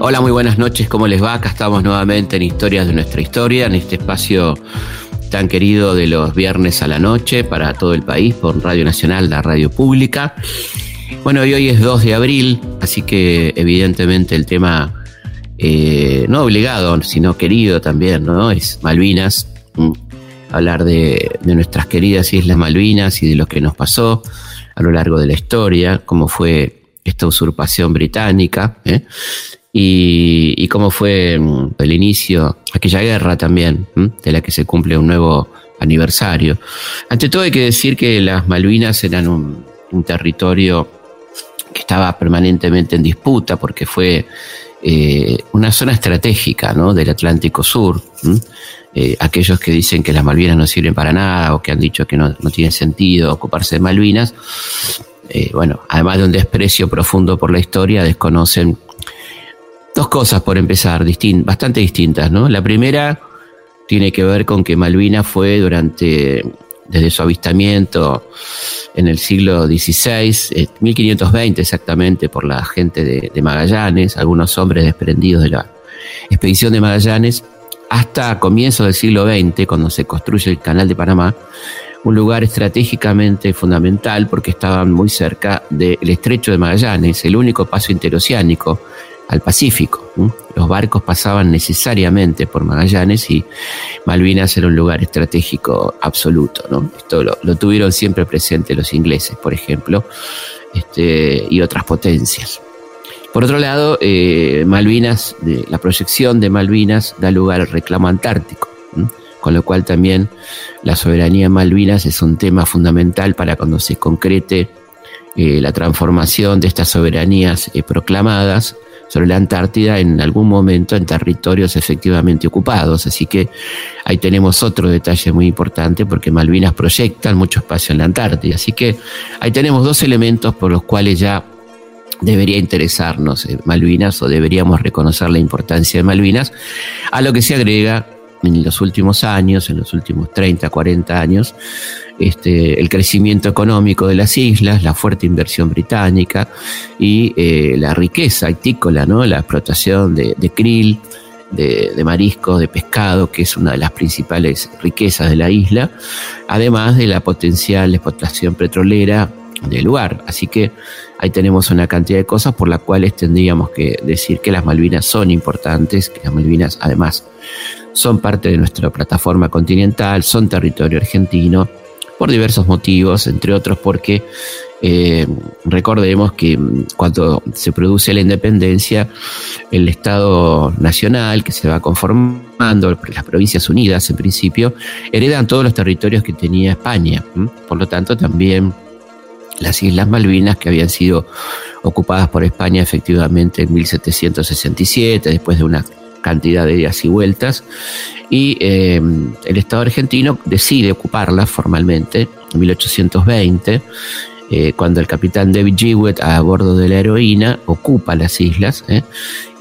Hola, muy buenas noches, ¿cómo les va? Acá estamos nuevamente en Historias de nuestra historia, en este espacio tan querido de los viernes a la noche para todo el país por Radio Nacional, la radio pública. Bueno, y hoy es 2 de abril, así que evidentemente el tema eh, no obligado, sino querido también, ¿no? Es Malvinas, hablar de, nuestras queridas Islas Malvinas y de lo que nos pasó a lo largo de la historia, cómo fue esta usurpación británica, ¿eh? y, cómo fue mm, el inicio, aquella guerra también, de la que se cumple un nuevo aniversario. Ante todo hay que decir que las Malvinas eran un, territorio que estaba permanentemente en disputa porque fue eh, una zona estratégica del Atlántico Sur. Eh, aquellos que dicen que las Malvinas no sirven para nada o que han dicho que no, tiene sentido ocuparse de Malvinas, eh, bueno, además de un desprecio profundo por la historia, desconocen Dos cosas por empezar, bastante distintas, ¿no? La primera tiene que ver con que Malvinas fue durante, desde su avistamiento en el siglo XVI, 1520 eh, exactamente, por la gente de, Magallanes, algunos hombres desprendidos de la expedición de Magallanes, hasta comienzos del siglo XX, cuando se construye el Canal de Panamá, un lugar estratégicamente fundamental porque estaban muy cerca del estrecho de Magallanes, el único paso interoceánico al Pacífico. Los barcos pasaban necesariamente por Magallanes y Malvinas era un lugar estratégico absoluto. ¿no? Esto lo, tuvieron siempre presente los ingleses, por ejemplo, este, y otras potencias. Por otro lado, eh, Malvinas, la proyección de Malvinas da lugar al reclamo antártico, con lo cual también la soberanía en Malvinas es un tema fundamental para cuando se concrete eh, la transformación de estas soberanías eh, proclamadas sobre la Antártida en algún momento en territorios efectivamente ocupados. Así que ahí tenemos otro detalle muy importante porque Malvinas proyectan mucho espacio en la Antártida. Así que ahí tenemos dos elementos por los cuales ya debería interesarnos eh, Malvinas o deberíamos reconocer la importancia de Malvinas, a lo que se agrega en los últimos años, en los últimos 30, 40 años, este, el crecimiento económico de las islas, la fuerte inversión británica y eh, la riqueza itícola, ¿no? la explotación de, krill, de, de, mariscos, de pescado, que es una de las principales riquezas de la isla, además de la potencial explotación petrolera del lugar. Así que ahí tenemos una cantidad de cosas por las cuales tendríamos que decir que las Malvinas son importantes, que las Malvinas además son parte de nuestra plataforma continental, son territorio argentino por diversos motivos, entre otros porque eh, recordemos que cuando se produce la independencia, el Estado Nacional que se va conformando, las Provincias Unidas en principio, heredan todos los territorios que tenía España. Por lo tanto, también las Islas Malvinas que habían sido ocupadas por España efectivamente en 1767, después de una cantidad de días y vueltas, y eh, el Estado argentino decide ocuparla formalmente en 1820, eh, cuando el capitán David Jewett a bordo de la heroína ocupa las islas, eh,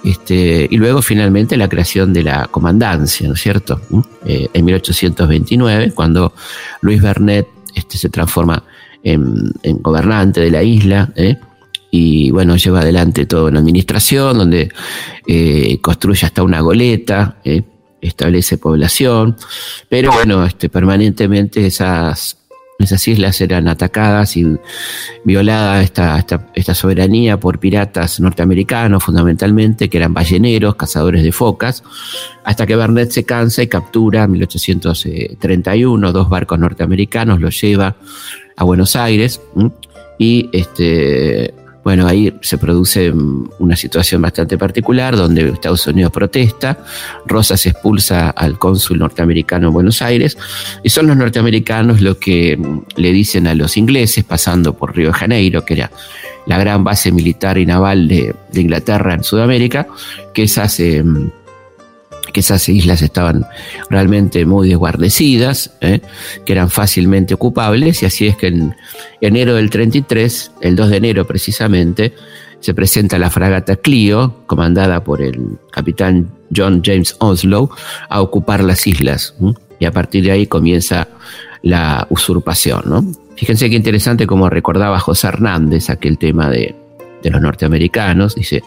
este, y luego finalmente la creación de la comandancia, ¿no es cierto? en 1829, cuando Luis Bernet este, se transforma en, gobernante de la isla, y bueno, lleva adelante toda una administración donde construye hasta una goleta, establece población, pero bueno, este, permanentemente esas, esas islas eran atacadas y violada esta, esta, soberanía por piratas norteamericanos fundamentalmente, que eran balleneros, cazadores de focas, hasta que Bernet se cansa y captura en 1831 dos barcos norteamericanos, los lleva a Buenos Aires y este, bueno, ahí se produce mm, una situación bastante particular donde Estados Unidos protesta, Rosas expulsa al cónsul norteamericano en Buenos Aires y son los norteamericanos los que mm, le dicen a los ingleses, pasando por Río de Janeiro, que era la gran base militar y naval de, Inglaterra en Sudamérica, que esas... Eh, que esas islas estaban realmente muy desguardecidas, ¿eh? que eran fácilmente ocupables, y así es que en enero del 33, el 2 de enero precisamente, se presenta la fragata Clio, comandada por el capitán John James Onslow, a ocupar las islas. Y a partir de ahí comienza la usurpación. Fíjense qué interesante como recordaba José Hernández aquel tema de, de los norteamericanos. Dice,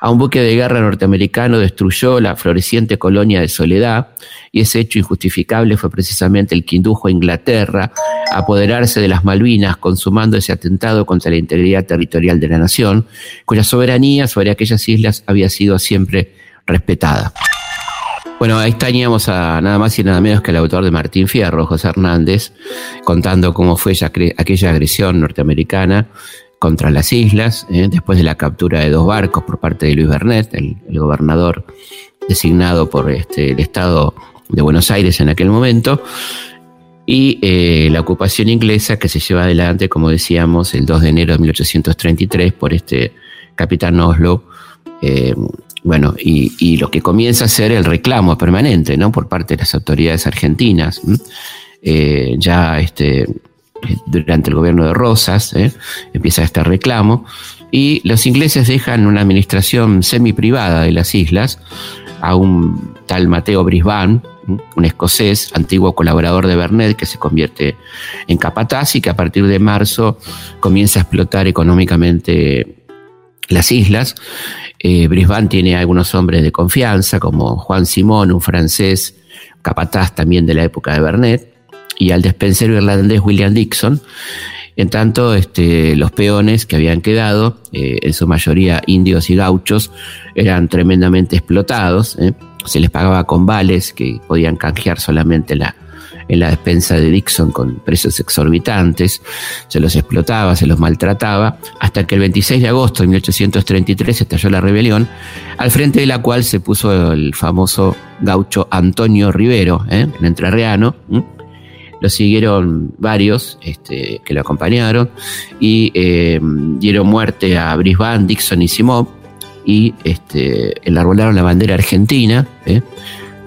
a un buque de guerra norteamericano destruyó la floreciente colonia de Soledad y ese hecho injustificable fue precisamente el que indujo a Inglaterra a apoderarse de las Malvinas, consumando ese atentado contra la integridad territorial de la nación, cuya soberanía sobre aquellas islas había sido siempre respetada. Bueno, ahí teníamos a nada más y nada menos que el autor de Martín Fierro, José Hernández, contando cómo fue aquella agresión norteamericana contra las islas, ¿eh? después de la captura de dos barcos por parte de Luis Bernet, el, gobernador designado por este, el Estado de Buenos Aires en aquel momento, y eh, la ocupación inglesa que se lleva adelante, como decíamos, el 2 de enero de 1833 por este capitán Oslo, eh, bueno, y, lo que comienza a ser el reclamo permanente, ¿no? Por parte de las autoridades argentinas. ya este, durante el gobierno de Rosas, ¿eh? empieza este reclamo, y los ingleses dejan una administración semi-privada de las islas a un tal Mateo Brisbane, un escocés, antiguo colaborador de Bernet, que se convierte en capataz y que a partir de marzo comienza a explotar económicamente las islas. Eh, Brisbane tiene algunos hombres de confianza, como Juan Simón, un francés capataz también de la época de Bernet, y al despensero irlandés William Dixon. En tanto, este, los peones que habían quedado, eh, en su mayoría indios y gauchos, eran tremendamente explotados. ¿eh? Se les pagaba con vales que podían canjear solamente la, en la despensa de Dixon con precios exorbitantes. Se los explotaba, se los maltrataba, hasta que el 26 de agosto de 1833 estalló la rebelión, al frente de la cual se puso el famoso gaucho Antonio Rivero, ¿eh? el lo siguieron varios este, que lo acompañaron y eh, dieron muerte a Brisbane, Dixon y Simón y este, enarbolaron la bandera argentina, ¿eh?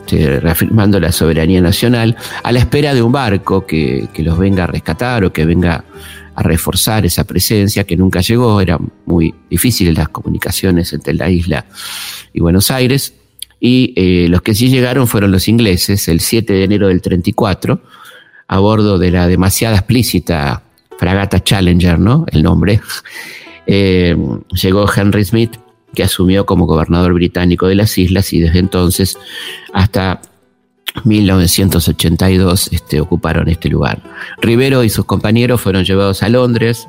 este, reafirmando la soberanía nacional, a la espera de un barco que, que los venga a rescatar o que venga a reforzar esa presencia que nunca llegó, eran muy difíciles las comunicaciones entre la isla y Buenos Aires, y eh, los que sí llegaron fueron los ingleses el 7 de enero del 34, a bordo de la demasiada explícita fragata Challenger, ¿no? El nombre. Eh, llegó Henry Smith, que asumió como gobernador británico de las islas y desde entonces hasta 1982 este, ocuparon este lugar. Rivero y sus compañeros fueron llevados a Londres,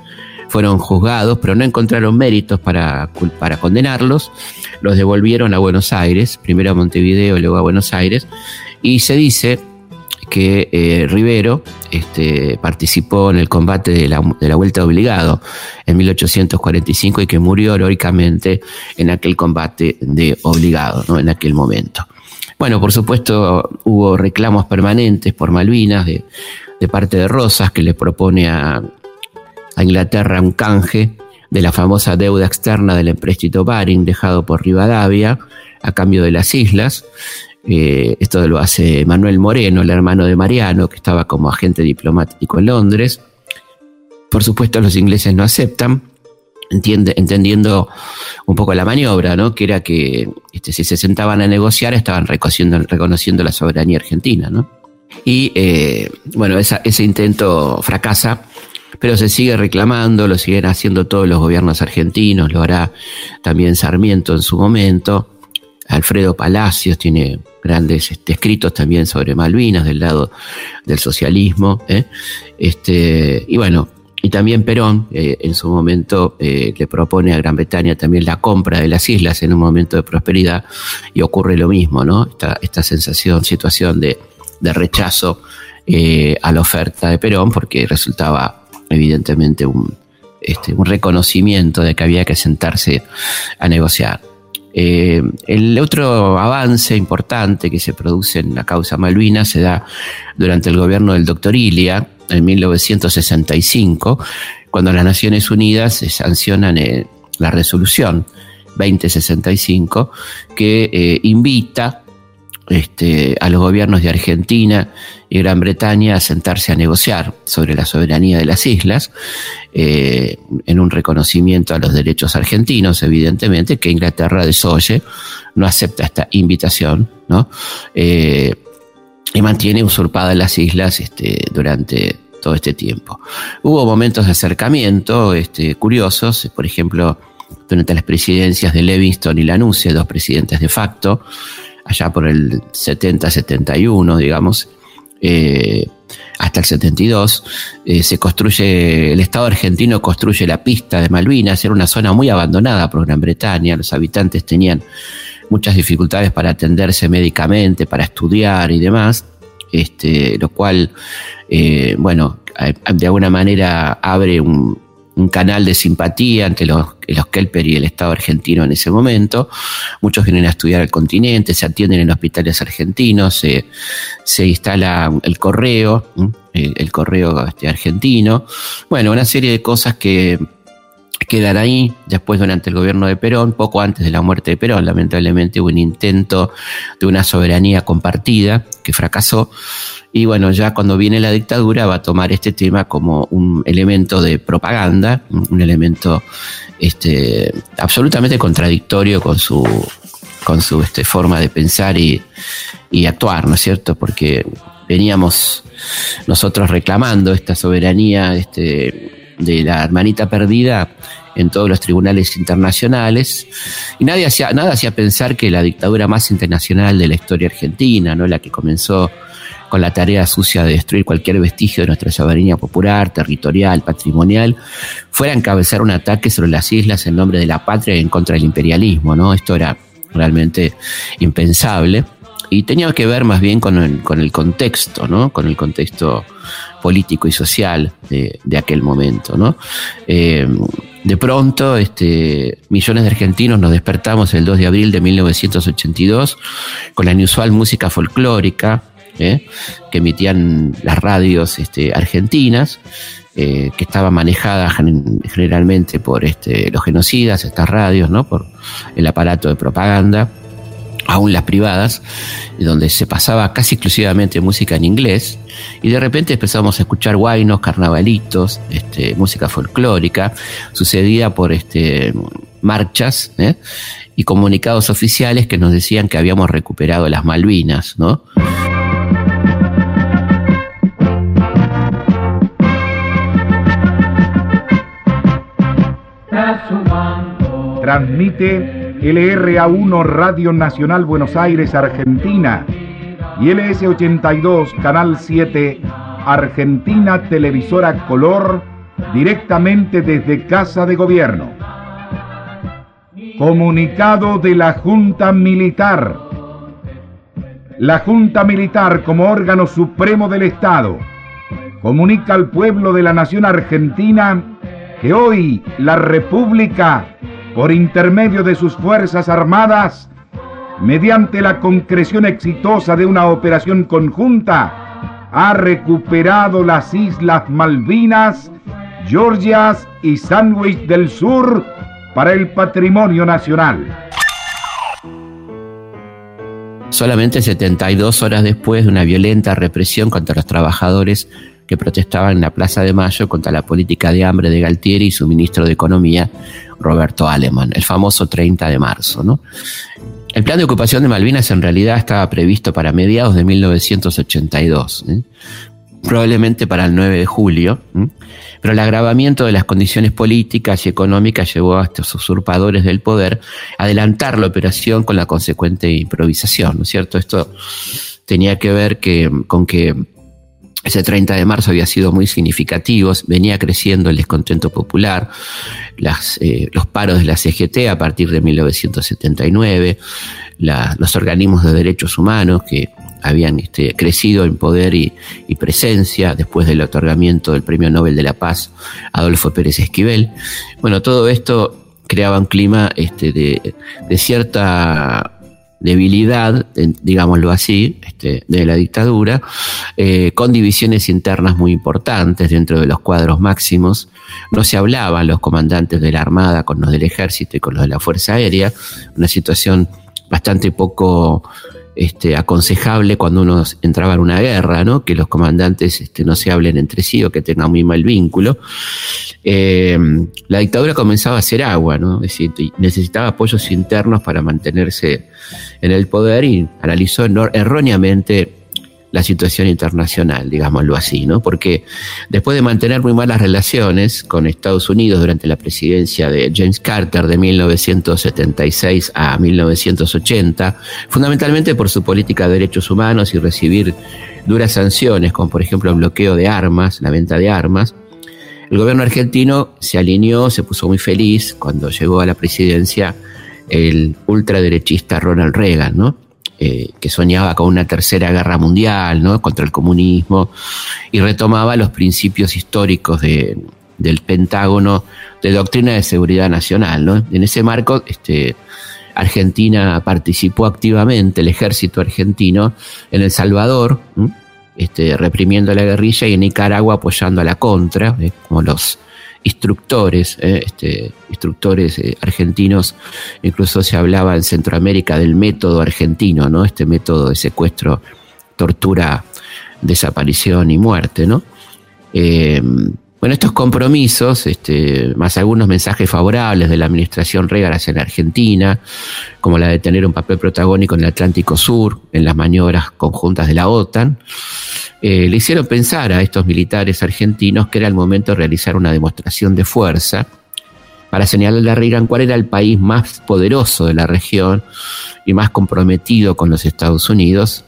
fueron juzgados, pero no encontraron méritos para, para condenarlos. Los devolvieron a Buenos Aires, primero a Montevideo luego a Buenos Aires, y se dice que eh, Rivero este, participó en el combate de la, Vuelta Obligado en 1845 y que murió heroicamente en aquel combate de obligado, ¿no? en aquel momento. Bueno, por supuesto hubo reclamos permanentes por Malvinas de, parte de Rosas que le propone a, a Inglaterra un canje de la famosa deuda externa del empréstito Baring dejado por Rivadavia a cambio de las islas. Eh, esto lo hace Manuel Moreno, el hermano de Mariano, que estaba como agente diplomático en Londres. Por supuesto, los ingleses no aceptan, entendiendo un poco la maniobra, ¿no? que era que este, si se sentaban a negociar estaban reconociendo, la soberanía argentina. ¿no? Y eh, bueno, ese intento fracasa, pero se sigue reclamando, lo siguen haciendo todos los gobiernos argentinos, lo hará también Sarmiento en su momento. Alfredo Palacios tiene grandes este, escritos también sobre Malvinas del lado del socialismo. ¿eh? Este, y bueno, y también Perón eh, en su momento eh, le propone a Gran Bretaña también la compra de las islas en un momento de prosperidad y ocurre lo mismo, ¿no? Esta, esta sensación, situación de, de rechazo a la oferta de Perón porque resultaba evidentemente un, este, un reconocimiento de que había que sentarse a negociar. Eh, el otro avance importante que se produce en la causa Malvinas se da durante el gobierno del doctor Ilia en 1965, cuando las Naciones Unidas sancionan eh, la resolución 2065 que eh, invita este, a los gobiernos de Argentina y Gran Bretaña a sentarse a negociar sobre la soberanía de las islas, eh, en un reconocimiento a los derechos argentinos, evidentemente, que Inglaterra desoye, no acepta esta invitación, ¿no? Eh, y mantiene usurpadas las islas este, durante todo este tiempo. Hubo momentos de acercamiento este, curiosos, por ejemplo, durante las presidencias de Levingston y Lanusse, dos presidentes de facto, allá por el 70-71, digamos, eh, hasta el 72, eh, se construye, el Estado argentino construye la pista de Malvinas, era una zona muy abandonada por Gran Bretaña, los habitantes tenían muchas dificultades para atenderse médicamente, para estudiar y demás, este, lo cual, eh, bueno, de alguna manera abre un, un canal de simpatía entre los, los Kelper y el Estado argentino en ese momento. Muchos vienen a estudiar al continente, se atienden en hospitales argentinos, se, se instala el correo, el, correo este, argentino. Bueno, una serie de cosas que quedan ahí. Después, durante el gobierno de Perón, poco antes de la muerte de Perón, lamentablemente hubo un intento de una soberanía compartida que fracasó. Y bueno, ya cuando viene la dictadura va a tomar este tema como un elemento de propaganda, un elemento este, absolutamente contradictorio con su, con su este, forma de pensar y, y actuar, ¿no es cierto? Porque veníamos nosotros reclamando esta soberanía este, de la hermanita perdida en todos los tribunales internacionales y nadie hacía, nada hacía pensar que la dictadura más internacional de la historia argentina, ¿no? la que comenzó con la tarea sucia de destruir cualquier vestigio de nuestra soberanía popular, territorial, patrimonial, fuera a encabezar un ataque sobre las islas en nombre de la patria y en contra del imperialismo, ¿no? Esto era realmente impensable y tenía que ver más bien con el, con el contexto, ¿no? Con el contexto político y social de, aquel momento, ¿no? Eh, de pronto, este, millones de argentinos nos despertamos el 2 de abril de 1982 con la inusual música folclórica, ¿eh? que emitían las radios este, argentinas, eh, que estaban manejadas generalmente por este, los genocidas, estas radios, ¿no? por el aparato de propaganda, aún las privadas, donde se pasaba casi exclusivamente música en inglés, y de repente empezamos a escuchar guainos, carnavalitos, este, música folclórica, sucedida por este, marchas ¿eh? y comunicados oficiales que nos decían que habíamos recuperado las Malvinas, ¿no? Transmite LRA1 Radio Nacional Buenos Aires, Argentina y LS82 Canal 7 Argentina Televisora Color directamente desde Casa de Gobierno. Comunicado de la Junta Militar. La Junta Militar como órgano supremo del Estado comunica al pueblo de la nación argentina que hoy la República por intermedio de sus Fuerzas Armadas, mediante la concreción exitosa de una operación conjunta, ha recuperado las Islas Malvinas, Georgias y Sandwich del Sur para el patrimonio nacional. Solamente 72 horas después de una violenta represión contra los trabajadores que protestaban en la Plaza de Mayo contra la política de hambre de Galtieri y su ministro de Economía, Roberto Aleman, el famoso 30 de marzo. ¿no? El plan de ocupación de Malvinas en realidad estaba previsto para mediados de 1982, ¿eh? probablemente para el 9 de julio, ¿eh? pero el agravamiento de las condiciones políticas y económicas llevó a estos usurpadores del poder a adelantar la operación con la consecuente improvisación, ¿no es cierto? Esto tenía que ver con que ese 30 de marzo había sido muy significativo, venía creciendo el descontento popular, las, eh, los paros de la CGT a partir de 1979, los organismos de derechos humanos que habían este, crecido en poder y, presencia después del otorgamiento del Premio Nobel de la Paz Adolfo Pérez Esquivel. Bueno, todo esto creaba un clima este, de, de cierta debilidad, digámoslo así, este, de la dictadura, eh, con divisiones internas muy importantes dentro de los cuadros máximos. No se hablaban los comandantes de la Armada con los del Ejército y con los de la Fuerza Aérea, una situación bastante poco este, aconsejable cuando uno entraba en una guerra, ¿no? que los comandantes este, no se hablen entre sí o que tengan muy mal vínculo. Eh, la dictadura comenzaba a hacer agua, ¿no? es decir, necesitaba apoyos internos para mantenerse en el poder y analizó erróneamente la situación internacional, digámoslo así, ¿no? Porque después de mantener muy malas relaciones con Estados Unidos durante la presidencia de James Carter de 1976 a 1980, fundamentalmente por su política de derechos humanos y recibir duras sanciones, como por ejemplo el bloqueo de armas, la venta de armas, el gobierno argentino se alineó, se puso muy feliz cuando llegó a la presidencia el ultraderechista Ronald Reagan, ¿no? Eh, que soñaba con una tercera guerra mundial ¿no? contra el comunismo y retomaba los principios históricos de, del Pentágono de doctrina de seguridad nacional. ¿no? En ese marco, este, Argentina participó activamente, el ejército argentino, en El Salvador, este, reprimiendo la guerrilla y en Nicaragua apoyando a la contra, ¿eh? como los instructores, eh, este, instructores eh, argentinos, incluso se hablaba en Centroamérica del método argentino, ¿no? Este método de secuestro, tortura, desaparición y muerte, ¿no? Bueno, estos compromisos, este, más algunos mensajes favorables de la administración Reagan hacia la Argentina, como la de tener un papel protagónico en el Atlántico Sur, en las maniobras conjuntas de la OTAN, eh, le hicieron pensar a estos militares argentinos que era el momento de realizar una demostración de fuerza para señalarle a Reagan cuál era el país más poderoso de la región y más comprometido con los Estados Unidos.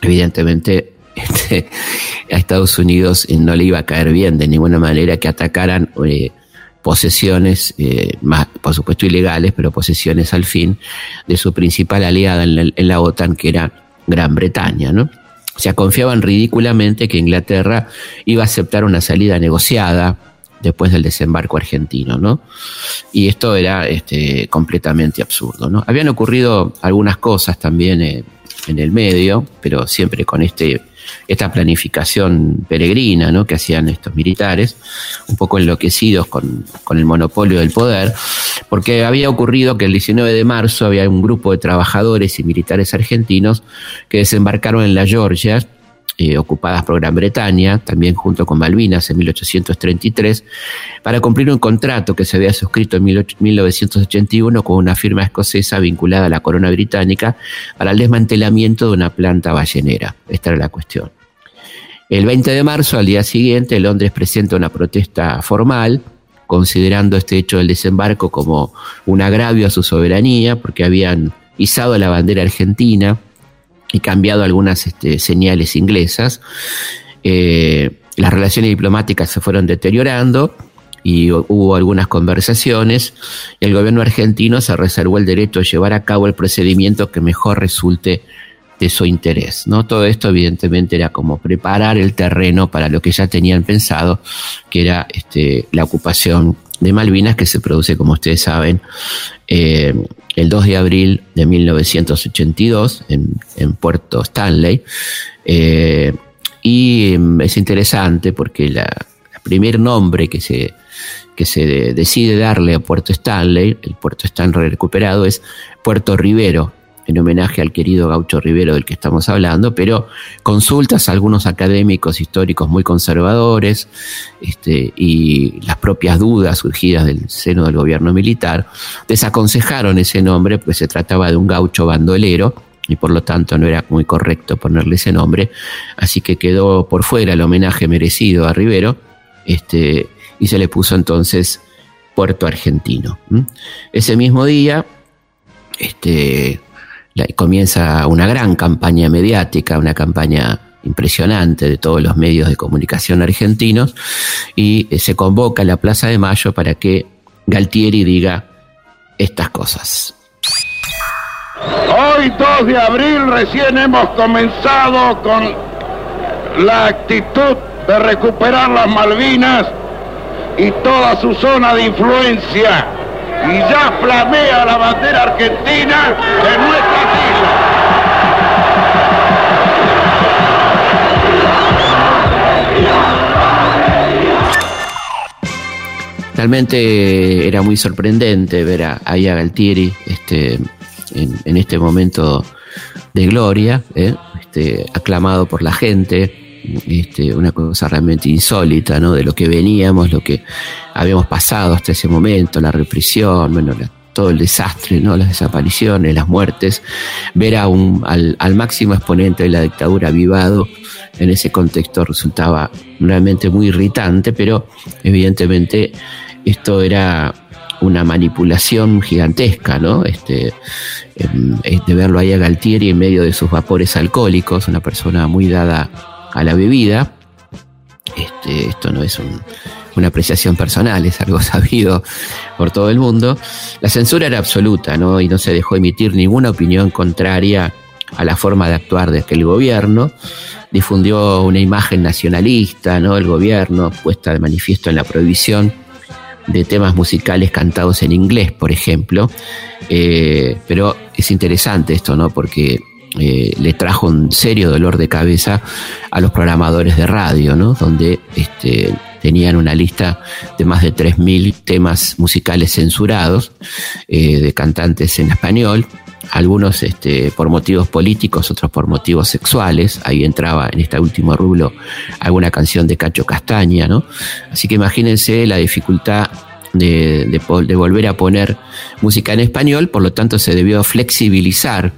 Evidentemente, este, a Estados Unidos no le iba a caer bien de ninguna manera que atacaran eh, posesiones, eh, más, por supuesto ilegales, pero posesiones al fin de su principal aliada en la, OTAN, que era Gran Bretaña, ¿no? O sea, confiaban ridículamente que Inglaterra iba a aceptar una salida negociada después del desembarco argentino, ¿no? Y esto era este, completamente absurdo, ¿no? Habían ocurrido algunas cosas también eh, en el medio, pero siempre con este esta planificación peregrina ¿no? que hacían estos militares, un poco enloquecidos con, con, el monopolio del poder, porque había ocurrido que el 19 de marzo había un grupo de trabajadores y militares argentinos que desembarcaron en la Georgia eh, ocupadas por Gran Bretaña, también junto con Malvinas en 1833, para cumplir un contrato que se había suscrito en 1981 con una firma escocesa vinculada a la corona británica para el desmantelamiento de una planta ballenera. Esta era la cuestión. El 20 de marzo, al día siguiente, Londres presenta una protesta formal, considerando este hecho del desembarco como un agravio a su soberanía, porque habían izado la bandera argentina y cambiado algunas este, señales inglesas. Eh, las relaciones diplomáticas se fueron deteriorando y hubo algunas conversaciones el gobierno argentino se reservó el derecho de llevar a cabo el procedimiento que mejor resulte de su interés. ¿no? Todo esto evidentemente era como preparar el terreno para lo que ya tenían pensado, que era este, la ocupación de Malvinas que se produce, como ustedes saben, eh, el 2 de abril de 1982 en, Puerto Stanley. Eh, y mm, es interesante porque el primer nombre que se, que se decide darle a Puerto Stanley, el Puerto Stanley recuperado, es Puerto Rivero, en homenaje al querido Gaucho Rivero del que estamos hablando, pero consultas a algunos académicos históricos muy conservadores este, y las propias dudas surgidas del seno del gobierno militar desaconsejaron ese nombre, pues se trataba de un gaucho bandolero y por lo tanto no era muy correcto ponerle ese nombre, así que quedó por fuera el homenaje merecido a Rivero este, y se le puso entonces Puerto Argentino. Ese mismo día, este, comienza una gran campaña mediática, una campaña impresionante de todos los medios de comunicación argentinos y eh, se convoca a la Plaza de Mayo para que Galtieri diga estas cosas. Hoy 2 de abril recién hemos comenzado con la actitud de recuperar las Malvinas y toda su zona de influencia y ya flamea la bandera argentina en nuestra islas. Realmente era muy sorprendente ver a, a este, en, este momento de gloria, ¿eh? este, aclamado por la gente, este, una cosa realmente insólita, ¿no? De lo que veníamos, lo que habíamos pasado hasta ese momento, la represión, bueno, todo el desastre, ¿no? las desapariciones, las muertes, ver a un, al, al máximo exponente de la dictadura vivado en ese contexto resultaba realmente muy irritante, pero evidentemente esto era una manipulación gigantesca, ¿no? Este, em, de verlo ahí a Galtieri en medio de sus vapores alcohólicos, una persona muy dada a la bebida. Este, esto no es una apreciación personal, es algo sabido por todo el mundo. La censura era absoluta, ¿no? Y no se dejó emitir ninguna opinión contraria a la forma de actuar de aquel gobierno. Difundió una imagen nacionalista, ¿no? El gobierno puesta de manifiesto en la prohibición de temas musicales cantados en inglés, por ejemplo. Eh, pero es interesante esto, ¿no? Porque eh, le trajo un serio dolor de cabeza a los programadores de radio, ¿no? Donde este, tenían una lista de más de 3.000 temas musicales censurados eh, de cantantes en español algunos este, por motivos políticos, otros por motivos sexuales. Ahí entraba en este último rublo alguna canción de Cacho Castaña, ¿no? Así que imagínense la dificultad de, de, volver a poner música en español, por lo tanto se debió flexibilizar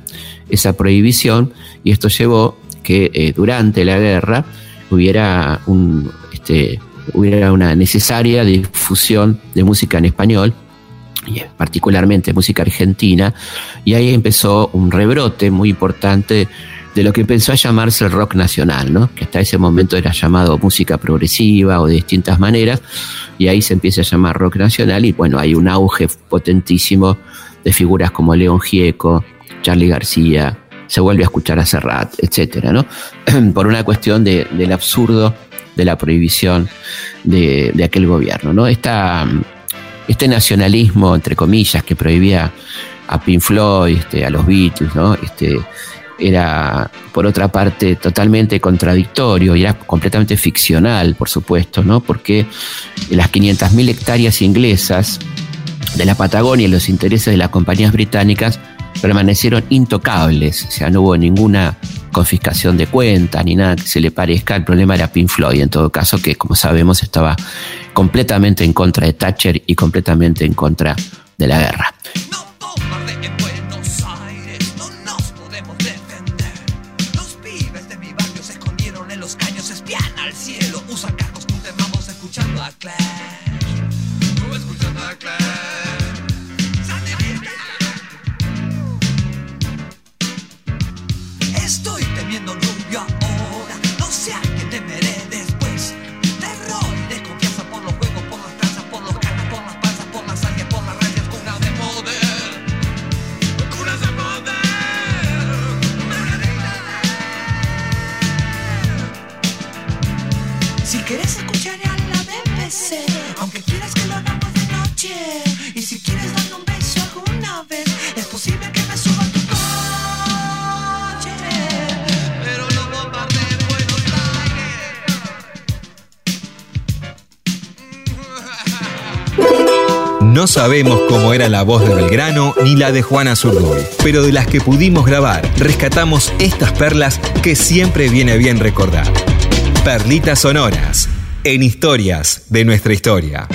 esa prohibición y esto llevó que eh, durante la guerra hubiera, un, este, hubiera una necesaria difusión de música en español particularmente música argentina, y ahí empezó un rebrote muy importante de lo que empezó a llamarse el rock nacional, ¿no? que hasta ese momento era llamado música progresiva o de distintas maneras, y ahí se empieza a llamar rock nacional, y bueno, hay un auge potentísimo de figuras como León Gieco, Charlie García, se vuelve a escuchar a Serrat, etcétera, ¿no? Por una cuestión de, del absurdo de la prohibición de, de aquel gobierno, ¿no? Esta este nacionalismo, entre comillas, que prohibía a Pink Floyd, este, a los Beatles, ¿no? Este, era, por otra parte, totalmente contradictorio y era completamente ficcional, por supuesto, ¿no? Porque las 500.000 hectáreas inglesas de la Patagonia y los intereses de las compañías británicas permanecieron intocables, o sea, no hubo ninguna confiscación de cuentas ni nada que se le parezca. El problema era Pink Floyd, en todo caso, que como sabemos estaba completamente en contra de Thatcher y completamente en contra de la guerra. No sabemos cómo era la voz de Belgrano ni la de Juana Zurduy, pero de las que pudimos grabar, rescatamos estas perlas que siempre viene bien recordar. Perlitas sonoras, en historias de nuestra historia.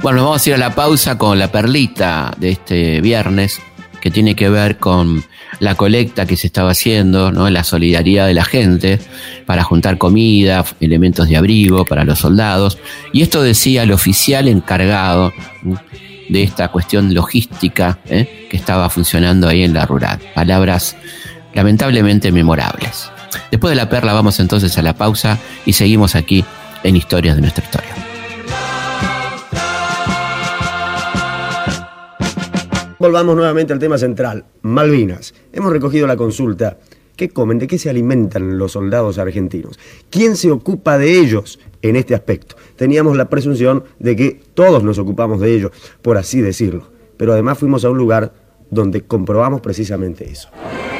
Bueno, vamos a ir a la pausa con la perlita de este viernes, que tiene que ver con la colecta que se estaba haciendo, ¿no? la solidaridad de la gente para juntar comida, elementos de abrigo para los soldados. Y esto decía el oficial encargado de esta cuestión logística ¿eh? que estaba funcionando ahí en la rural. Palabras lamentablemente memorables. Después de la perla vamos entonces a la pausa y seguimos aquí en Historias de nuestra historia. Volvamos nuevamente al tema central, Malvinas. Hemos recogido la consulta. ¿Qué comen? ¿De qué se alimentan los soldados argentinos? ¿Quién se ocupa de ellos en este aspecto? Teníamos la presunción de que todos nos ocupamos de ellos, por así decirlo. Pero además fuimos a un lugar donde comprobamos precisamente eso.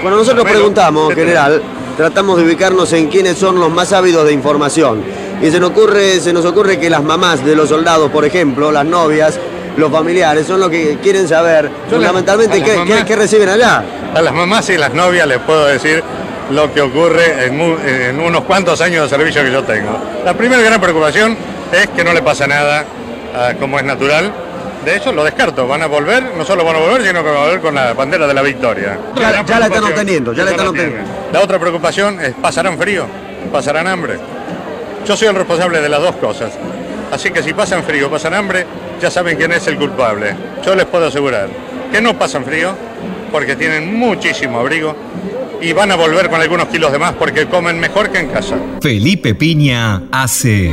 Bueno, nosotros preguntamos, general, tratamos de ubicarnos en quiénes son los más ávidos de información. Y se nos ocurre, se nos ocurre que las mamás de los soldados, por ejemplo, las novias, los familiares, son los que quieren saber fundamentalmente qué, reciben allá. A las mamás y las novias les puedo decir lo que ocurre en, unos cuantos años de servicio que yo tengo. La primera gran preocupación es que no le pasa nada, como es natural, De hecho, lo descarto. Van a volver, no solo van a volver, sino que van a volver con la bandera de la victoria. Ya, ya la están obteniendo, ya la están obteniendo. La otra preocupación es, ¿pasarán frío? ¿Pasarán hambre? Yo soy el responsable de las dos cosas. Así que si pasan frío, pasan hambre, ya saben quién es el culpable. Yo les puedo asegurar que no pasan frío porque tienen muchísimo abrigo y van a volver con algunos kilos de más porque comen mejor que en casa. Felipe Piña hace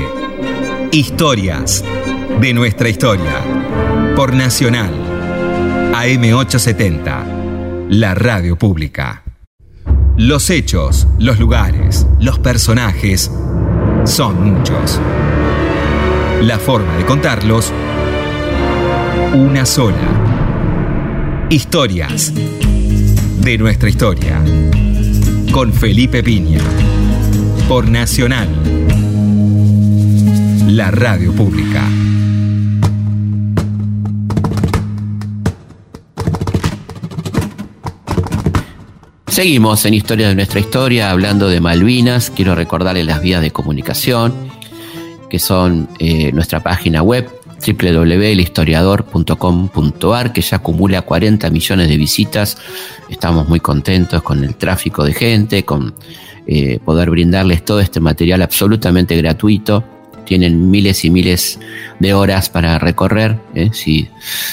historias de nuestra historia por Nacional AM870, la radio pública. Los hechos, los lugares, los personajes son muchos. La forma de contarlos, una sola. Historias de nuestra historia. Con Felipe Piña. Por Nacional. La radio pública. Seguimos en Historia de nuestra historia hablando de Malvinas. Quiero recordarles las vías de comunicación, que son eh, nuestra página web www.elhistoriador.com.ar que ya acumula 40 millones de visitas. Estamos muy contentos con el tráfico de gente, con eh, poder brindarles todo este material absolutamente gratuito. Tienen miles y miles de horas para recorrer. ¿eh? Si,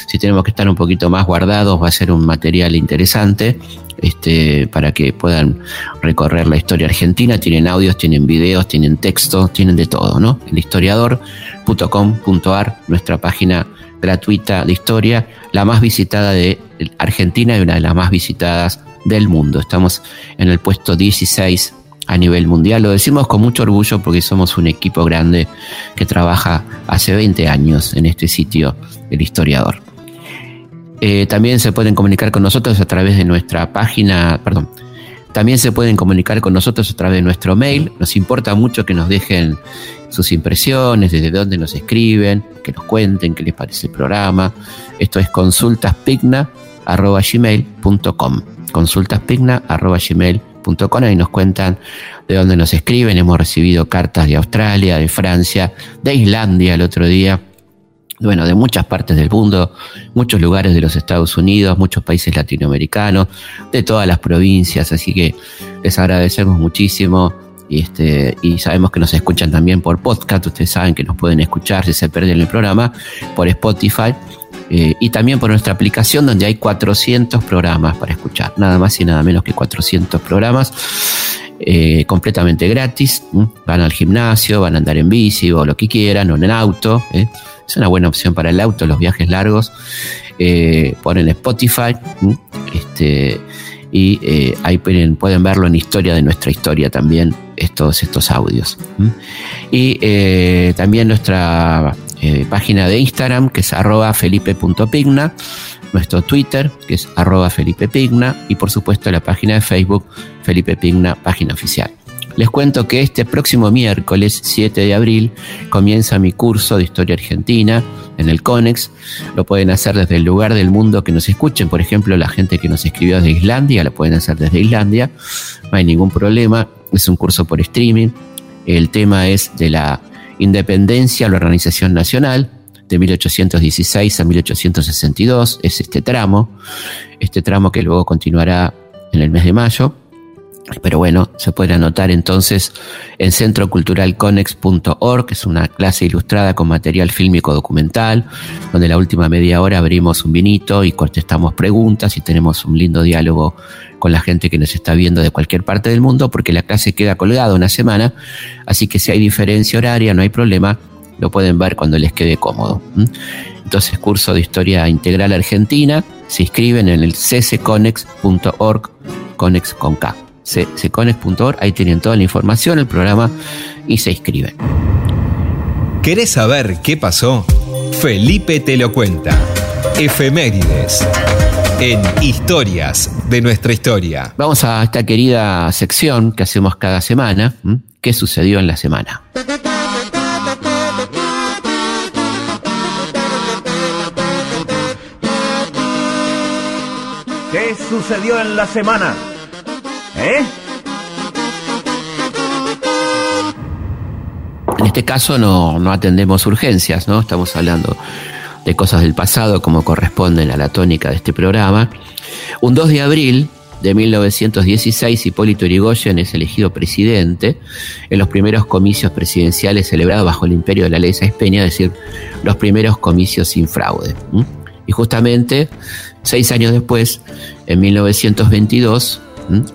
si tenemos que estar un poquito más guardados, va a ser un material interesante este, para que puedan recorrer la historia argentina. Tienen audios, tienen videos, tienen textos, tienen de todo, ¿no? El historiador.com.ar, nuestra página gratuita de historia, la más visitada de Argentina y una de las más visitadas del mundo. Estamos en el puesto 16 a nivel mundial. Lo decimos con mucho orgullo porque somos un equipo grande que trabaja hace 20 años en este sitio, el historiador. Eh, también se pueden comunicar con nosotros a través de nuestra página, perdón, también se pueden comunicar con nosotros a través de nuestro mail. Nos importa mucho que nos dejen sus impresiones, desde dónde nos escriben, que nos cuenten qué les parece el programa. Esto es consultaspigna.gmail.com consultaspigna.gmail.com Ahí nos cuentan de dónde nos escriben. Hemos recibido cartas de Australia, de Francia, de Islandia el otro día bueno, de muchas partes del mundo, muchos lugares de los Estados Unidos, muchos países latinoamericanos, de todas las provincias, así que les agradecemos muchísimo. Y, este, y sabemos que nos escuchan también por podcast, ustedes saben que nos pueden escuchar si se pierden el programa por Spotify eh, y también por nuestra aplicación donde hay 400 programas para escuchar, nada más y nada menos que 400 programas eh, completamente gratis, van al gimnasio, van a andar en bici o lo que quieran o en el auto. ¿eh? Es una buena opción para el auto, los viajes largos. Ponen Spotify este, y ahí pueden, pueden, verlo en Historia de nuestra historia también, estos, estos audios. Y también nuestra página de Instagram, que es arroba felipe.pigna, nuestro Twitter, que es arroba felipepigna, y por supuesto la página de Facebook, Felipe Pigna, página oficial. Les cuento que este próximo miércoles 7 de abril comienza mi curso de historia argentina en el CONEX. Lo pueden hacer desde el lugar del mundo que nos escuchen. Por ejemplo, la gente que nos escribió desde Islandia, lo pueden hacer desde Islandia. No hay ningún problema. Es un curso por streaming. El tema es de la independencia, la organización nacional de 1816 a 1862. Es este tramo. Este tramo que luego continuará en el mes de mayo. Pero bueno, se puede anotar entonces en centroculturalconex.org, que es una clase ilustrada con material fílmico documental, donde la última media hora abrimos un vinito y contestamos preguntas y tenemos un lindo diálogo con la gente que nos está viendo de cualquier parte del mundo, porque la clase queda colgada una semana, así que si hay diferencia horaria no hay problema, lo pueden ver cuando les quede cómodo. Entonces, curso de Historia Integral Argentina, se inscriben en el ccconex.org, conex con K secones.org, ahí tienen toda la información, el programa y se inscriben. ¿Querés saber qué pasó? Felipe te lo cuenta. Efemérides. En Historias de nuestra historia. Vamos a esta querida sección que hacemos cada semana. ¿Qué sucedió en la semana? ¿Qué sucedió en la semana? ¿Eh? En este caso no, atendemos urgencias, ¿no? Estamos hablando de cosas del pasado como corresponden a la tónica de este programa. Un 2 de abril de 1916, Hipólito Yrigoyen es elegido presidente en los primeros comicios presidenciales celebrados bajo el imperio de la ley Sáenz Peña, es decir, los primeros comicios sin fraude. Y justamente seis años después, en 1922,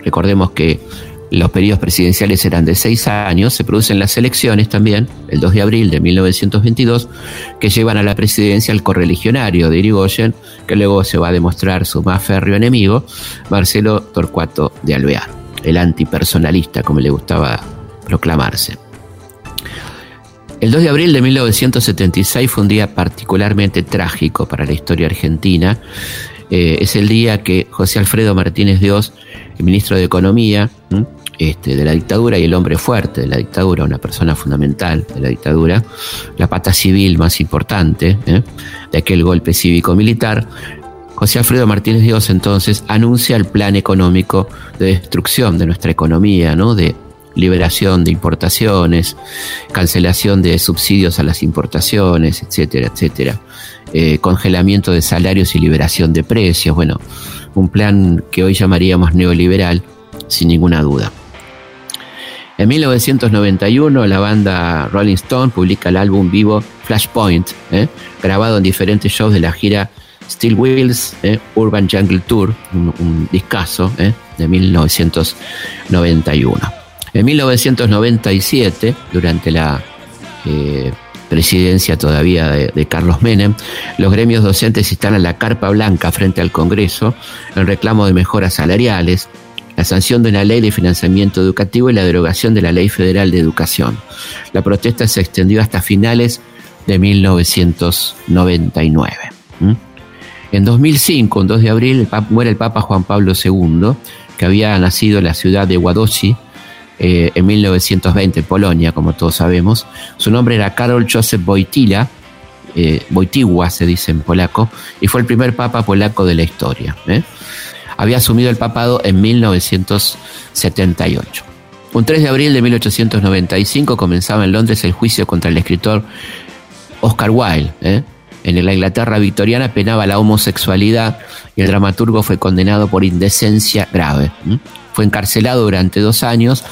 recordemos que los periodos presidenciales eran de seis años, se producen las elecciones también, el 2 de abril de 1922, que llevan a la presidencia al correligionario de Irigoyen, que luego se va a demostrar su más férreo enemigo, Marcelo Torcuato de Alvear, el antipersonalista, como le gustaba proclamarse. El 2 de abril de 1976 fue un día particularmente trágico para la historia argentina. Eh, es el día que José Alfredo Martínez Dios, el ministro de Economía, este, de la dictadura y el hombre fuerte de la dictadura, una persona fundamental de la dictadura, la pata civil más importante ¿eh? de aquel golpe cívico-militar, José Alfredo Martínez Dios entonces anuncia el plan económico de destrucción de nuestra economía, ¿no? de liberación de importaciones, cancelación de subsidios a las importaciones, etcétera, etcétera, eh, congelamiento de salarios y liberación de precios, bueno, un plan que hoy llamaríamos neoliberal, sin ninguna duda. En 1991 la banda Rolling Stone publica el álbum vivo Flashpoint, ¿eh? grabado en diferentes shows de la gira Steel Wheels ¿eh? Urban Jungle Tour, un, discazo de 1991. En 1997, durante la presidencia todavía de, Carlos Menem, los gremios docentes instalan la carpa blanca frente al Congreso en reclamo de mejoras salariales, la sanción de una ley de financiamiento educativo y la derogación de la ley federal de educación. La protesta se extendió hasta finales de 1999. En 2005, un 2 de abril, muere el Papa Juan Pablo II, que había nacido en la ciudad de Ładoci eh, en 1920, en Polonia, como todos sabemos. Su nombre era Karol Joseph Wojtyla, eh, se dice en polaco, y fue el primer papa polaco de la historia. ¿eh? había asumido el papado en 1978. Un 3 de abril de 1895 comenzaba en Londres el juicio contra el escritor Oscar Wilde. ¿eh? En la Inglaterra victoriana penaba la homosexualidad y el dramaturgo fue condenado por indecencia grave. Fue encarcelado durante dos años.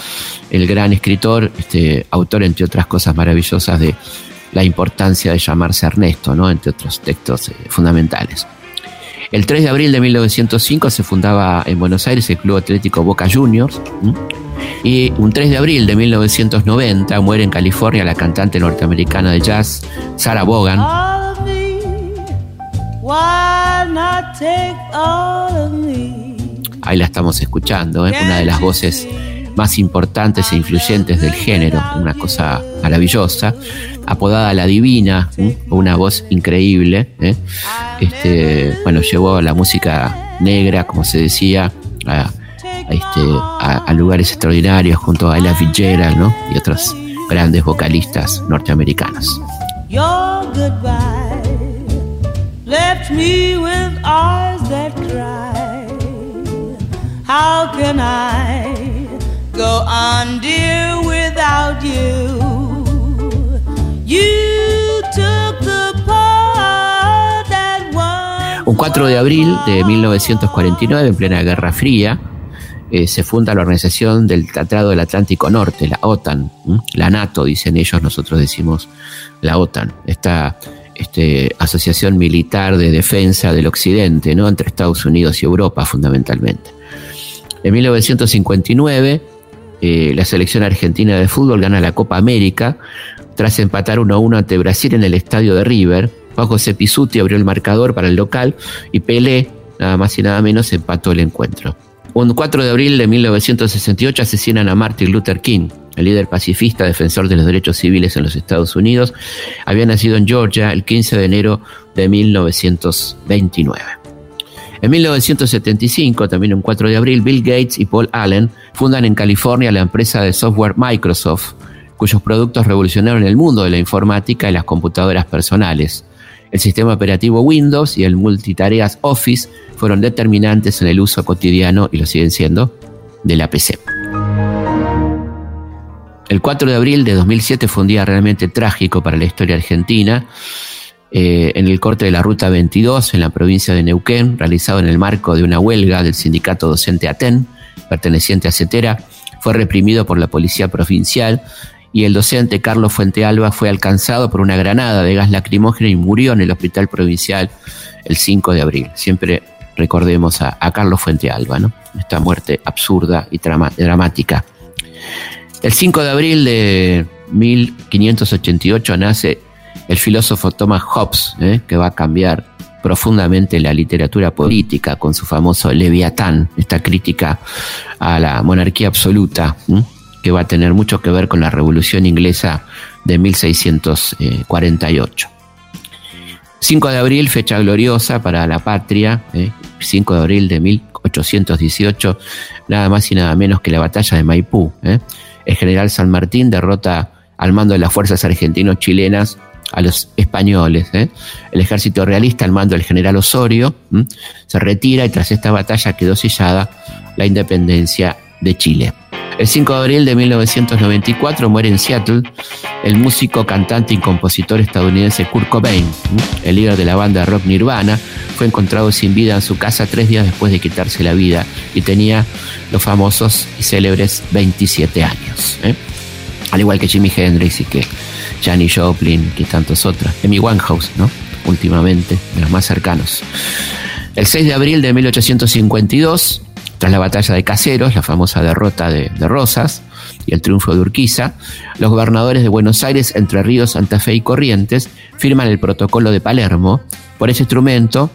El gran escritor, este, autor entre otras cosas maravillosas de la importancia de llamarse Ernesto, ¿no? entre otros textos eh, fundamentales. El 3 de abril de 1905 se fundaba en Buenos Aires el Club Atlético Boca Juniors. Y un 3 de abril de 1990 muere en California la cantante norteamericana de jazz Sarah Vaughan. Ahí la estamos escuchando, ¿eh? una de las voces más importantes e influyentes del género, una cosa maravillosa, apodada La Divina, una voz increíble. ¿eh? Este, bueno, llevó la música negra, como se decía, a, este, lugares extraordinarios junto a Ella Fitzgerald ¿no? y otros grandes vocalistas norteamericanos. How can I go on, dear, without you. You took the part that Un 4 de abril de 1949, en plena Guerra Fría, eh, se funda la Organización del Tratado del Atlántico Norte, la OTAN, la NATO, dicen ellos, nosotros decimos la OTAN, esta este, asociación militar de defensa del Occidente, ¿no? entre Estados Unidos y Europa fundamentalmente. En 1959 eh, la selección argentina de fútbol gana la Copa América tras empatar 1 a 1 ante Brasil en el estadio de River. Juan José Pisuti abrió el marcador para el local y Pelé, nada más y nada menos, empató el encuentro. Un 4 de abril de 1968 asesinan a Martin Luther King, el líder pacifista defensor de los derechos civiles en los Estados Unidos. Había nacido en Georgia el 15 de enero de 1929. En 1975, también un 4 de abril, Bill Gates y Paul Allen fundan en California la empresa de software Microsoft, cuyos productos revolucionaron el mundo de la informática y las computadoras personales. El sistema operativo Windows y el multitareas Office fueron determinantes en el uso cotidiano, y lo siguen siendo, de la PC. El 4 de abril de 2007 fue un día realmente trágico para la historia argentina eh, en el corte de la Ruta 22 en la provincia de Neuquén, realizado en el marco de una huelga del sindicato docente ATEN, perteneciente a CETERA, fue reprimido por la policía provincial y el docente Carlos Fuente Alba fue alcanzado por una granada de gas lacrimógeno y murió en el hospital provincial el 5 de abril. Siempre recordemos a, Carlos Fuente Alba, ¿no? Esta muerte absurda y dramática. El 5 de abril de 1588 nace el filósofo Thomas Hobbes, ¿eh? que va a cambiar profundamente la literatura política con su famoso Leviatán, esta crítica a la monarquía absoluta, que va a tener mucho que ver con la Revolución Inglesa de 1648. 5 de abril, fecha gloriosa para la patria, 5 ¿eh? de abril de 1818, nada más y nada menos que la batalla de Maipú. ¿eh? El general San Martín derrota al mando de las fuerzas argentinos-chilenas a los españoles. ¿eh? El ejército realista, al mando del general Osorio, se retira y tras esta batalla quedó sellada la independencia de Chile. El 5 de abril de 1994 muere en Seattle el músico, cantante y compositor estadounidense Kurt Cobain, el líder de la banda rock Nirvana, fue encontrado sin vida en su casa tres días después de quitarse la vida y tenía los famosos y célebres 27 años. ¿eh? Al igual que Jimi Hendrix y que Janis Joplin y tantos otros. Amy Winehouse, ¿no? Últimamente, de los más cercanos. El 6 de abril de 1852 tras la batalla de Caseros, la famosa derrota de, Rosas y el triunfo de Urquiza, los gobernadores de Buenos Aires, Entre Ríos, Santa Fe y Corrientes firman el protocolo de Palermo. Por ese instrumento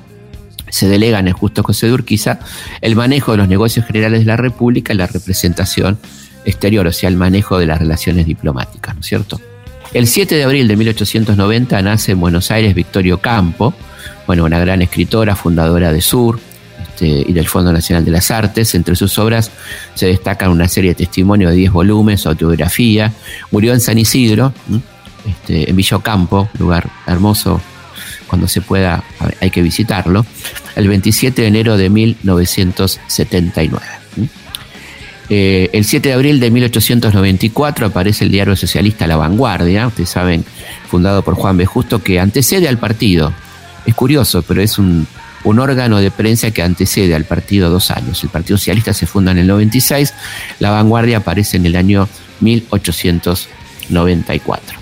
se delega en justo José de Urquiza el manejo de los negocios generales de la República y la representación exterior, o sea, el manejo de las relaciones diplomáticas, ¿no es cierto? El 7 de abril de 1890 nace en Buenos Aires Victorio Campo, bueno, una gran escritora, fundadora de Sur, este, y del Fondo Nacional de las Artes. Entre sus obras se destacan una serie de testimonios de 10 volúmenes, autobiografía. Murió en San Isidro, este, en Villocampo, lugar hermoso. Cuando se pueda, hay que visitarlo. El 27 de enero de 1979. Eh, el 7 de abril de 1894 aparece el diario socialista La Vanguardia, ustedes saben, fundado por Juan B. Justo, que antecede al partido. Es curioso, pero es un, un órgano de prensa que antecede al partido dos años. El Partido Socialista se funda en el 96, la vanguardia aparece en el año 1894.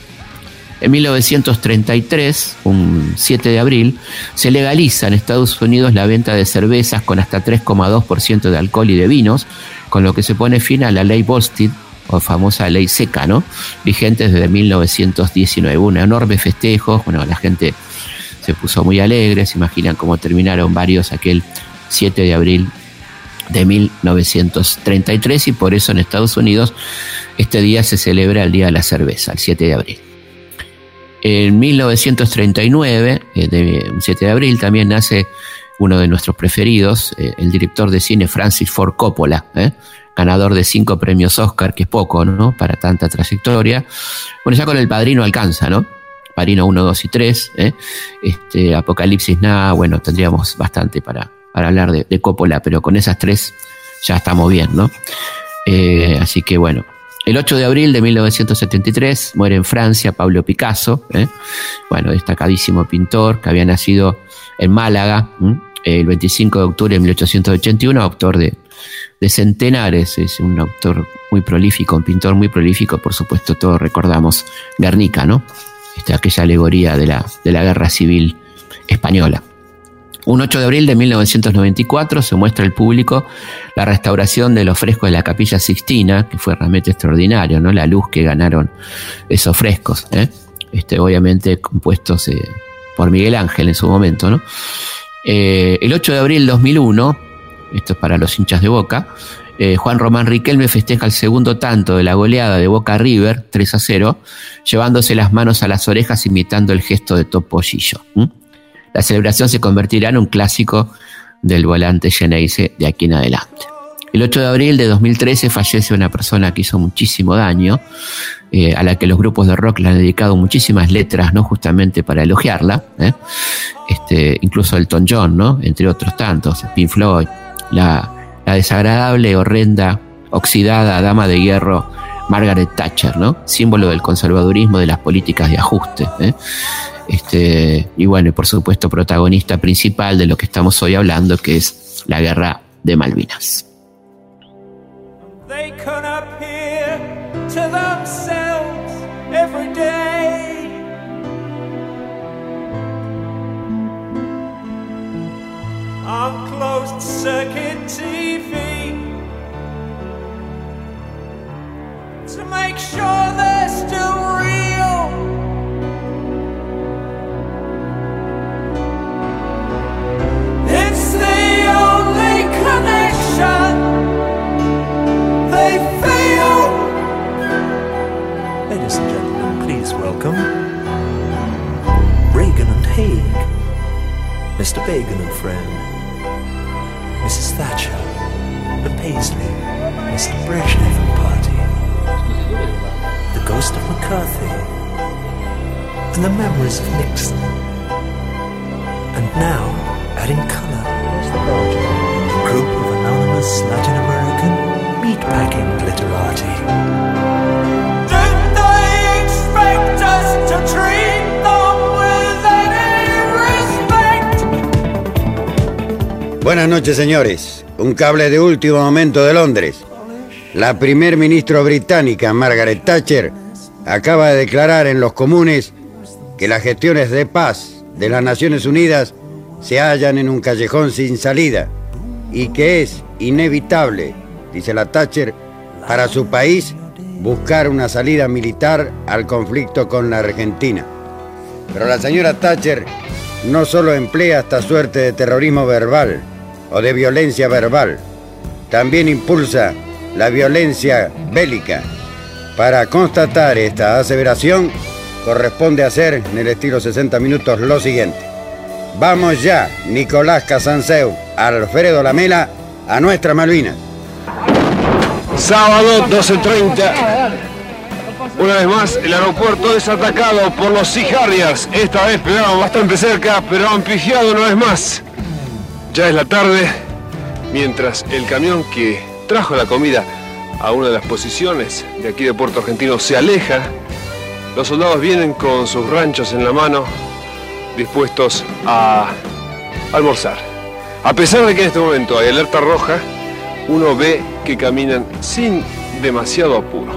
En 1933, un 7 de abril, se legaliza en Estados Unidos la venta de cervezas con hasta 3,2% de alcohol y de vinos, con lo que se pone fin a la ley Boston, o famosa ley seca, ¿no? Vigente desde 1919. Un enorme festejo, bueno, la gente se puso muy alegre, se imaginan cómo terminaron varios aquel 7 de abril de 1933 y por eso en Estados Unidos este día se celebra el Día de la Cerveza, el 7 de abril. En 1939, el 7 de abril, también nace uno de nuestros preferidos, eh, el director de cine Francis Ford Coppola, ¿eh? ganador de cinco premios Oscar, que es poco, ¿no? Para tanta trayectoria. Bueno, ya con el padrino alcanza, ¿no? Parino 1, 2 y 3, ¿eh? este, Apocalipsis nada, bueno, tendríamos bastante para, para hablar de, Coppola, pero con esas tres ya estamos bien, ¿no? Así que bueno, el 8 de abril de 1973 muere en Francia Pablo Picasso, ¿eh? bueno, destacadísimo pintor que había nacido en Málaga el 25 de octubre de 1881, autor de, de centenares, es un autor muy prolífico, un pintor muy prolífico, por supuesto todos recordamos Guernica, ¿no? Este, aquella alegoría de la, de la guerra civil española. Un 8 de abril de 1994 se muestra al público la restauración de los frescos de la Capilla Sixtina, que fue realmente extraordinario, ¿no? La luz que ganaron esos frescos, ¿eh? este, obviamente compuestos eh, por Miguel Ángel en su momento, ¿no? Eh, el 8 de abril de 2001, esto es para los hinchas de Boca, eh, Juan Román Riquelme festeja el segundo tanto de la goleada de Boca River, 3 a 0, llevándose las manos a las orejas imitando el gesto de Topollillo. La celebración se convertirá en un clásico del volante Geneise de aquí en adelante. El 8 de abril de 2013 fallece una persona que hizo muchísimo daño, eh, a la que los grupos de rock le han dedicado muchísimas letras, ¿no? Justamente para elogiarla, ¿eh? este, incluso Elton John, ¿no? Entre otros tantos, Pink Floyd, la, desagradable, horrenda, oxidada dama de hierro Margaret Thatcher, ¿no? Símbolo del conservadurismo de las políticas de ajuste. ¿eh? Este, y bueno, y por supuesto protagonista principal de lo que estamos hoy hablando, que es la guerra de Malvinas. Welcome Reagan and Haig, Mr. Bagan and friend, Mrs. Thatcher and Paisley, Mr. Brezhnev and party, the ghost of McCarthy, and the memories of Nixon. And now, adding color, a group of anonymous Latin American meatpacking glitterati. Buenas noches, señores. Un cable de último momento de Londres. La primer ministro británica, Margaret Thatcher, acaba de declarar en los comunes que las gestiones de paz de las Naciones Unidas se hallan en un callejón sin salida y que es inevitable, dice la Thatcher, para su país buscar una salida militar al conflicto con la Argentina. Pero la señora Thatcher no solo emplea esta suerte de terrorismo verbal o de violencia verbal, también impulsa la violencia bélica. Para constatar esta aseveración, corresponde hacer en el estilo 60 minutos lo siguiente. Vamos ya, Nicolás Casanseu, Alfredo Lamela, a nuestra Malvinas. Sábado 12.30. Una vez más, el aeropuerto es atacado por los Sea Harriers. Esta vez pegaron bastante cerca, pero han pifiado una vez más. Ya es la tarde, mientras el camión que trajo la comida a una de las posiciones de aquí de Puerto Argentino se aleja, los soldados vienen con sus ranchos en la mano, dispuestos a almorzar. A pesar de que en este momento hay alerta roja, uno ve que caminan sin demasiado apuro.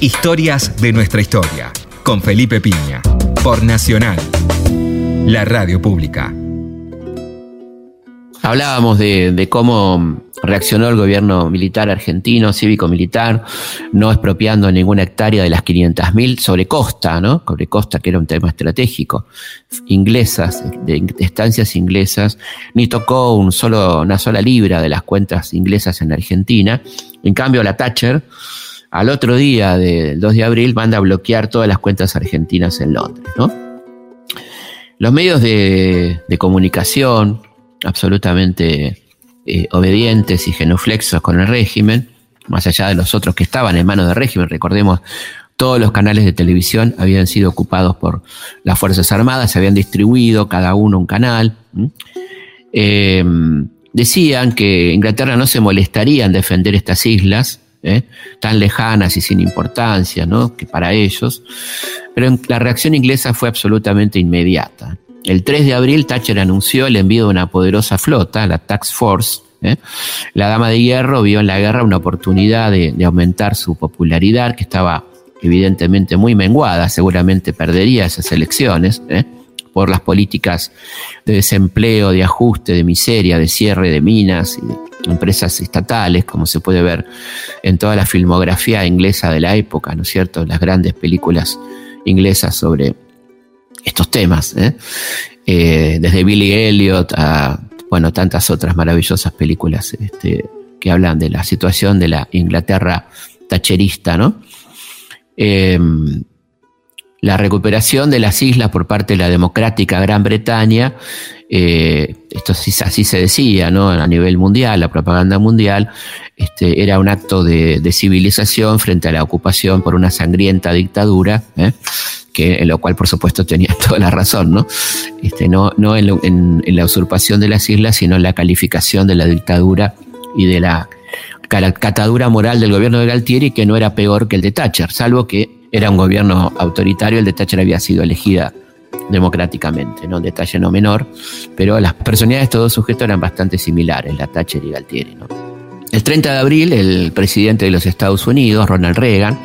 Historias de nuestra historia, con Felipe Piña, por Nacional, la radio pública. Hablábamos de, cómo reaccionó el gobierno militar argentino, cívico-militar, no expropiando ninguna hectárea de las 500.000 sobre costa, ¿no? Sobre costa, que era un tema estratégico, inglesas, de, estancias inglesas, ni tocó una sola libra de las cuentas inglesas en Argentina. En cambio, la Thatcher, al otro día del 2 de abril, manda a bloquear todas las cuentas argentinas en Londres. Los medios de, de comunicación, absolutamente eh, obedientes y genuflexos con el régimen, más allá de los otros que estaban en manos del régimen, recordemos, todos los canales de televisión habían sido ocupados por las Fuerzas Armadas, se habían distribuido cada uno un canal. Eh, decían que Inglaterra no se molestaría en defender estas islas, ¿eh? tan lejanas y sin importancia, ¿no? que para ellos, pero la reacción inglesa fue absolutamente inmediata. El 3 de abril, Thatcher anunció el envío de una poderosa flota, la Tax Force. ¿eh? La Dama de Hierro vio en la guerra una oportunidad de, aumentar su popularidad, que estaba evidentemente muy menguada, seguramente perdería esas elecciones, ¿eh? por las políticas de desempleo, de ajuste, de miseria, de cierre de minas y de empresas estatales, como se puede ver en toda la filmografía inglesa de la época, ¿no es cierto? Las grandes películas inglesas sobre estos temas, ¿eh? Eh, desde Billy Elliot a bueno, tantas otras maravillosas películas este, que hablan de la situación de la Inglaterra tacherista, ¿no? Eh, la recuperación de las islas por parte de la democrática Gran Bretaña, eh, esto sí, así se decía, ¿no? A nivel mundial, la propaganda mundial, este, era un acto de, de civilización frente a la ocupación por una sangrienta dictadura, ¿eh? que, en lo cual, por supuesto, tenía toda la razón, ¿no? Este, no no en, lo- en- en la usurpación de las islas, sino en la calificación de la dictadura y de la catadura moral del gobierno de Galtieri, que no era peor que el de Thatcher, salvo que era un gobierno autoritario, el de Thatcher había sido elegida democráticamente, ¿no? Detalle no menor, pero las personalidades de todos sujetos eran bastante similares, la Thatcher y Galtieri, ¿no? El 30 de abril, el presidente de los Estados Unidos, Ronald Reagan,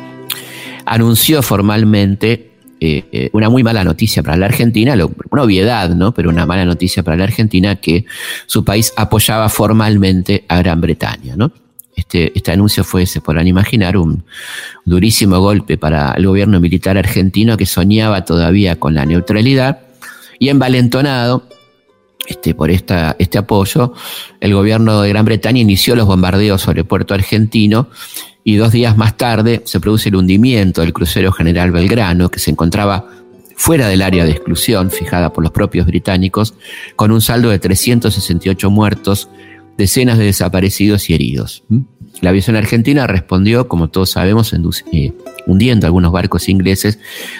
anunció formalmente eh, una muy mala noticia para la Argentina, una obviedad, ¿no? Pero una mala noticia para la Argentina que su país apoyaba formalmente a Gran Bretaña, ¿no? Este, este anuncio fue, se podrán imaginar, un durísimo golpe para el gobierno militar argentino que soñaba todavía con la neutralidad y envalentonado este, por esta, este apoyo, el gobierno de Gran Bretaña inició los bombardeos sobre Puerto Argentino y dos días más tarde se produce el hundimiento del crucero General Belgrano, que se encontraba fuera del área de exclusión fijada por los propios británicos, con un saldo de 368 muertos, decenas de desaparecidos y heridos. ¿Mm? La aviación argentina respondió, como todos sabemos, eh, hundiendo algunos barcos ingleses,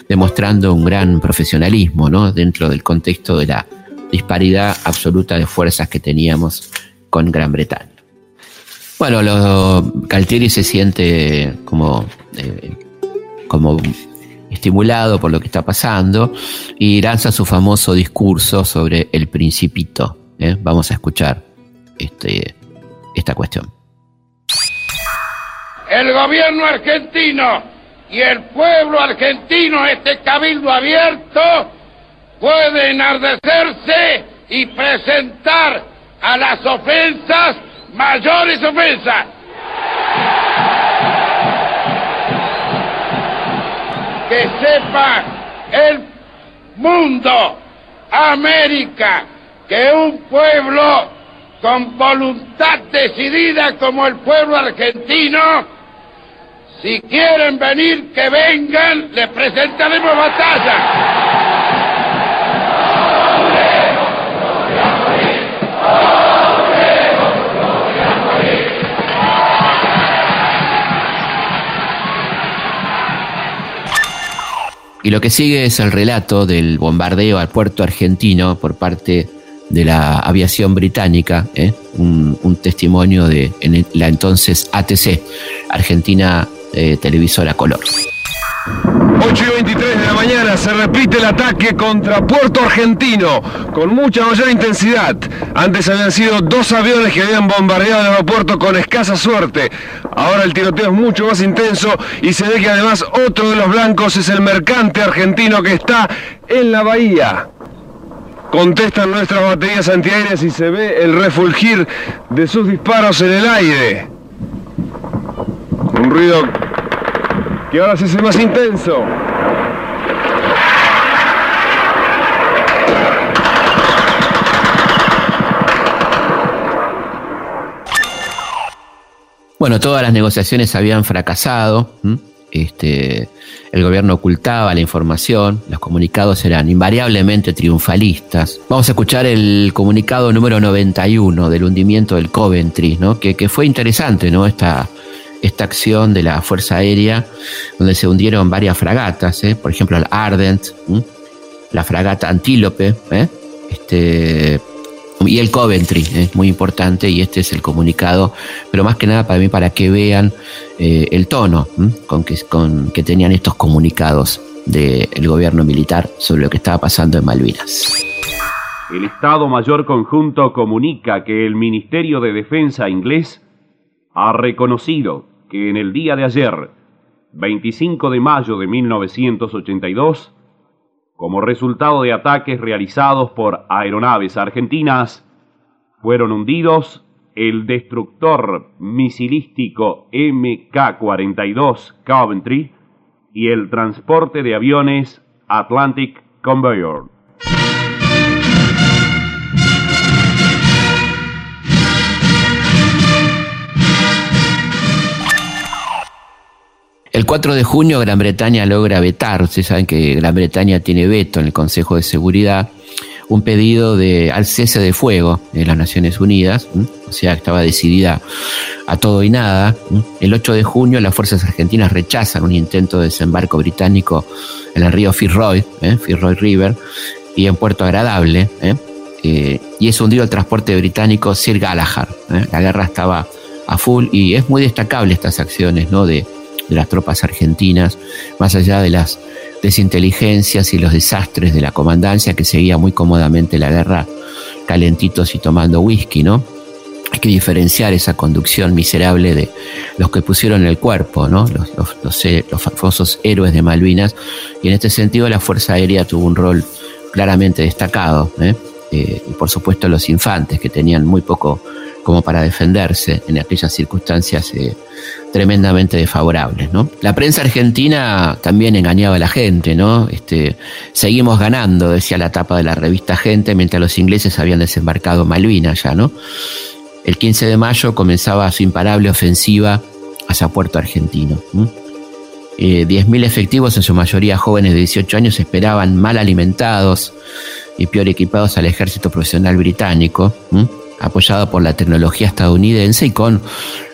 demostrando un gran profesionalismo ¿no? dentro del contexto de la disparidad absoluta de fuerzas que teníamos con Gran Bretaña. Bueno, lo, Galtieri se siente como, eh, como estimulado por lo que está pasando y lanza su famoso discurso sobre el principito. ¿eh? Vamos a escuchar este, esta cuestión. el gobierno argentino y el pueblo argentino, este cabildo abierto, puede enardecerse y presentar a las ofensas mayores ofensas. Que sepa el mundo, América, que un pueblo con voluntad decidida como el pueblo argentino, si quieren venir, que vengan, les presentaremos batalla. Y lo que sigue es el relato del bombardeo al puerto argentino por parte de la aviación británica, ¿eh? un, testimonio de la entonces ATC, Argentina eh, Televisora Color. 8 y 23 de la mañana se repite el ataque contra Puerto Argentino con mucha mayor intensidad. Antes habían sido dos aviones que habían bombardeado el aeropuerto con escasa suerte. Ahora el tiroteo es mucho más intenso y se ve que además otro de los blancos es el mercante argentino que está en la bahía. Contestan nuestras baterías antiaéreas y se ve el refulgir de sus disparos en el aire. Un ruido que ahora se hace más intenso. Bueno, todas las negociaciones habían fracasado. Este, el gobierno ocultaba la información, los comunicados eran invariablemente triunfalistas. Vamos a escuchar el comunicado número 91 del hundimiento del Coventry, ¿no? que, fue interesante, ¿no? Esta, esta acción de la Fuerza Aérea, donde se hundieron varias fragatas, ¿eh? por ejemplo, el Ardent, la fragata Antílope, ¿eh? este, y el Coventry, es muy importante, y este es el comunicado, pero más que nada para mí, para que vean eh, el tono con que tenían estos comunicados del gobierno militar sobre lo que estaba pasando en Malvinas. El Estado Mayor Conjunto comunica que el Ministerio de Defensa inglés ha reconocido que en el día de ayer, 25 de mayo de 1982, como resultado de ataques realizados por aeronaves argentinas, fueron hundidos el destructor misilístico MK-42 Coventry y el transporte de aviones Atlantic Conveyor. El 4 de junio Gran Bretaña logra vetar, ustedes saben que Gran Bretaña tiene veto en el Consejo de Seguridad, un pedido de, al cese de fuego de las Naciones Unidas, o sea, estaba decidida a todo y nada. El 8 de junio las fuerzas argentinas rechazan un intento de desembarco británico en el río Fitzroy, ¿eh? Fitzroy River, y en Puerto Agradable, ¿eh? Eh, y es hundido el transporte británico Sir Galahad. La guerra estaba a full y es muy destacable estas acciones ¿no? de, de las tropas argentinas, más allá de las desinteligencias y los desastres de la comandancia que seguía muy cómodamente la guerra calentitos y tomando whisky, ¿no? Hay que diferenciar esa conducción miserable de los que pusieron el cuerpo, ¿no? Los, los, los, famosos héroes de Malvinas. Y en este sentido la Fuerza Aérea tuvo un rol claramente destacado. ¿eh? Eh, y por supuesto los infantes, que tenían muy poco como para defenderse en aquellas circunstancias eh, tremendamente desfavorables. ¿no? La prensa argentina también engañaba a la gente, ¿no? Este, seguimos ganando, decía la tapa de la revista Gente, mientras los ingleses habían desembarcado Malvinas ya, ¿no? El 15 de mayo comenzaba su imparable ofensiva hacia Puerto Argentino. Eh, 10.000 efectivos, en su mayoría jóvenes de 18 años, esperaban mal alimentados y peor equipados al ejército profesional británico, apoyado por la tecnología estadounidense y con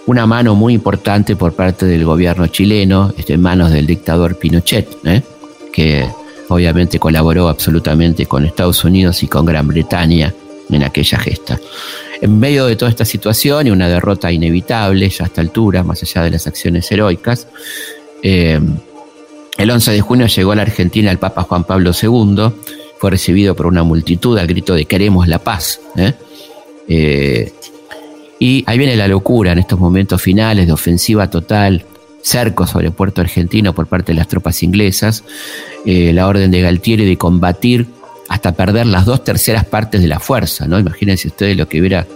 una mano muy importante por parte del gobierno chileno, en manos del dictador Pinochet, ¿eh? que obviamente colaboró absolutamente con Estados Unidos y con Gran Bretaña en aquella gesta. En medio de toda esta situación y una derrota inevitable ya a esta altura, más allá de las acciones heroicas, eh, el 11 de junio llegó a la Argentina el Papa Juan Pablo II, fue recibido por una multitud al grito de queremos la paz. ¿eh? Eh, y ahí viene la locura en estos momentos finales de ofensiva total, cerco sobre Puerto Argentino por parte de las tropas inglesas, la orden de Galtieri de combatir hasta perder las dos terceras partes de la fuerza, ¿no? Imagínense ustedes lo que hubiera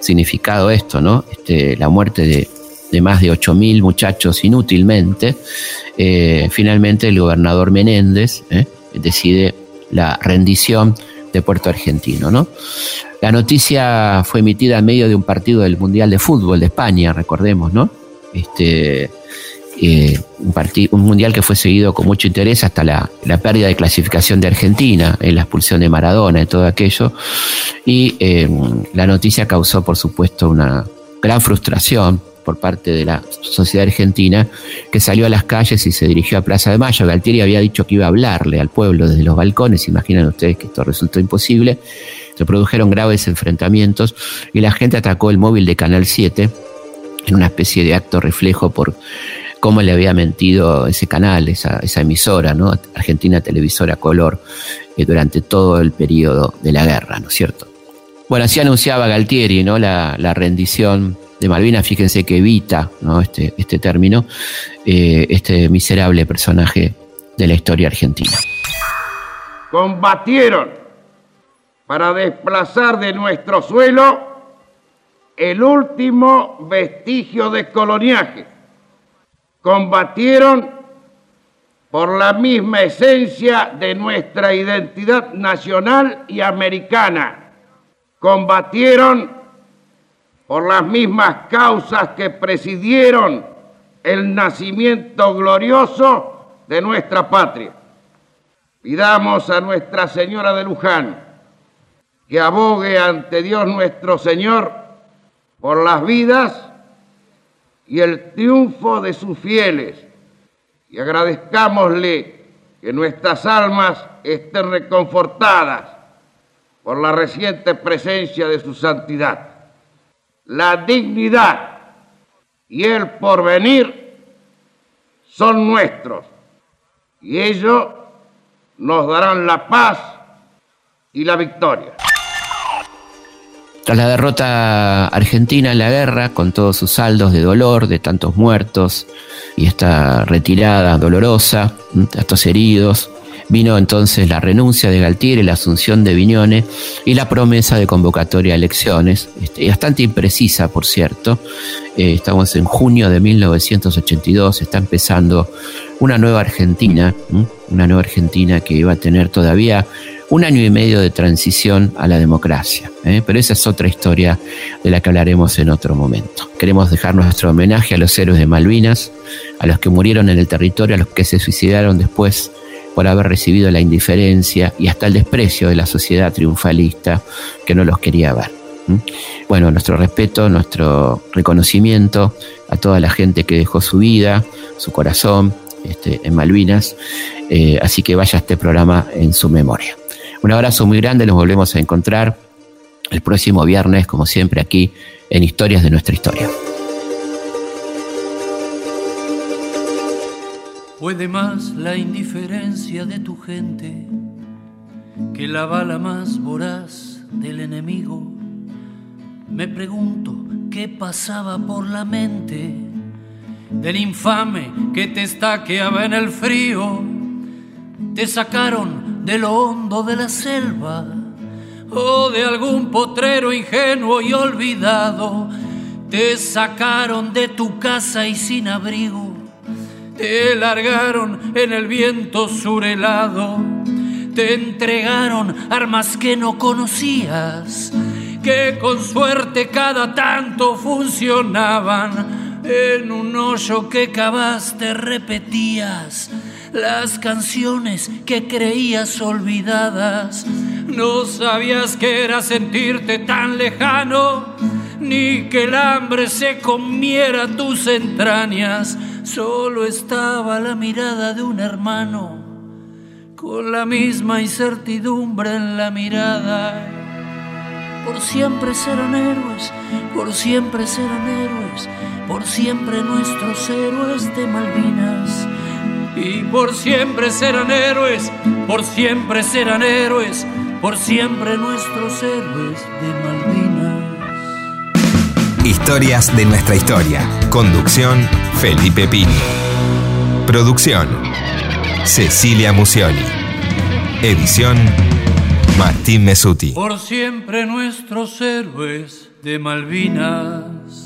significado esto, ¿no? Este, la muerte de, más de 8.000 muchachos inútilmente. Eh, finalmente el gobernador Menéndez ¿eh? decide la rendición de Puerto Argentino, ¿no? La noticia fue emitida en medio de un partido del Mundial de Fútbol de España, recordemos, ¿no? Este, eh, un, un, mundial que fue seguido con mucho interés hasta la, la, pérdida de clasificación de Argentina, en la expulsión de Maradona y todo aquello. Y eh, la noticia causó, por supuesto, una gran frustración por parte de la sociedad argentina, que salió a las calles y se dirigió a Plaza de Mayo. Galtieri había dicho que iba a hablarle al pueblo desde los balcones, imaginan ustedes que esto resultó imposible. Se produjeron graves enfrentamientos y la gente atacó el móvil de Canal 7 en una especie de acto reflejo por cómo le había mentido ese canal, esa, emisora, ¿no? Argentina Televisora Color, eh, durante todo el periodo de la guerra, ¿no es cierto? Bueno, así anunciaba Galtieri, ¿no? La rendición de Malvinas, fíjense que evita ¿no? este, este término, eh, este miserable personaje de la historia argentina. Combatieron para desplazar de nuestro suelo el último vestigio de coloniaje combatieron por la misma esencia de nuestra identidad nacional y americana. Combatieron por las mismas causas que presidieron el nacimiento glorioso de nuestra patria. Pidamos a Nuestra Señora de Luján que abogue ante Dios nuestro Señor por las vidas y el triunfo de sus fieles. Y agradezcámosle que nuestras almas estén reconfortadas por la reciente presencia de su santidad. La dignidad y el porvenir son nuestros y ellos nos darán la paz y la victoria. Tras la derrota argentina en la guerra, con todos sus saldos de dolor, de tantos muertos y esta retirada dolorosa, estos heridos, vino entonces la renuncia de Galtieri, la asunción de Viñone y la promesa de convocatoria a elecciones, este, bastante imprecisa, por cierto. Eh, estamos en junio de 1982, está empezando una nueva Argentina, una nueva Argentina que iba a tener todavía un año y medio de transición a la democracia. ¿eh? Pero esa es otra historia de la que hablaremos en otro momento. Queremos dejar nuestro homenaje a los héroes de Malvinas, a los que murieron en el territorio, a los que se suicidaron después por haber recibido la indiferencia y hasta el desprecio de la sociedad triunfalista que no los quería ver. Bueno, nuestro respeto, nuestro reconocimiento a toda la gente que dejó su vida, su corazón este, en Malvinas, eh, así que vaya este programa en su memoria. Un abrazo muy grande, nos volvemos a encontrar el próximo viernes, como siempre, aquí en Historias de nuestra historia. Puede más la indiferencia de tu gente que la bala más voraz del enemigo. Me pregunto qué pasaba por la mente del infame que te estaqueaba en el frío. Te sacaron de lo hondo de la selva o de algún potrero ingenuo y olvidado. Te sacaron de tu casa y sin abrigo. Te largaron en el viento surelado. Te entregaron armas que no conocías, que con suerte cada tanto funcionaban. En un hoyo que cavaste repetías las canciones que creías olvidadas. No sabías que era sentirte tan lejano, ni que el hambre se comiera tus entrañas. Solo estaba la mirada de un hermano, con la misma incertidumbre en la mirada. Por siempre serán héroes, por siempre serán héroes, por siempre nuestros héroes de Malvinas y por siempre serán héroes, por siempre serán héroes, por siempre nuestros héroes de Malvinas. Historias de nuestra historia. Conducción Felipe Pini. Producción Cecilia Musioli. Edición Martín Mesuti. Por siempre nuestros héroes de Malvinas.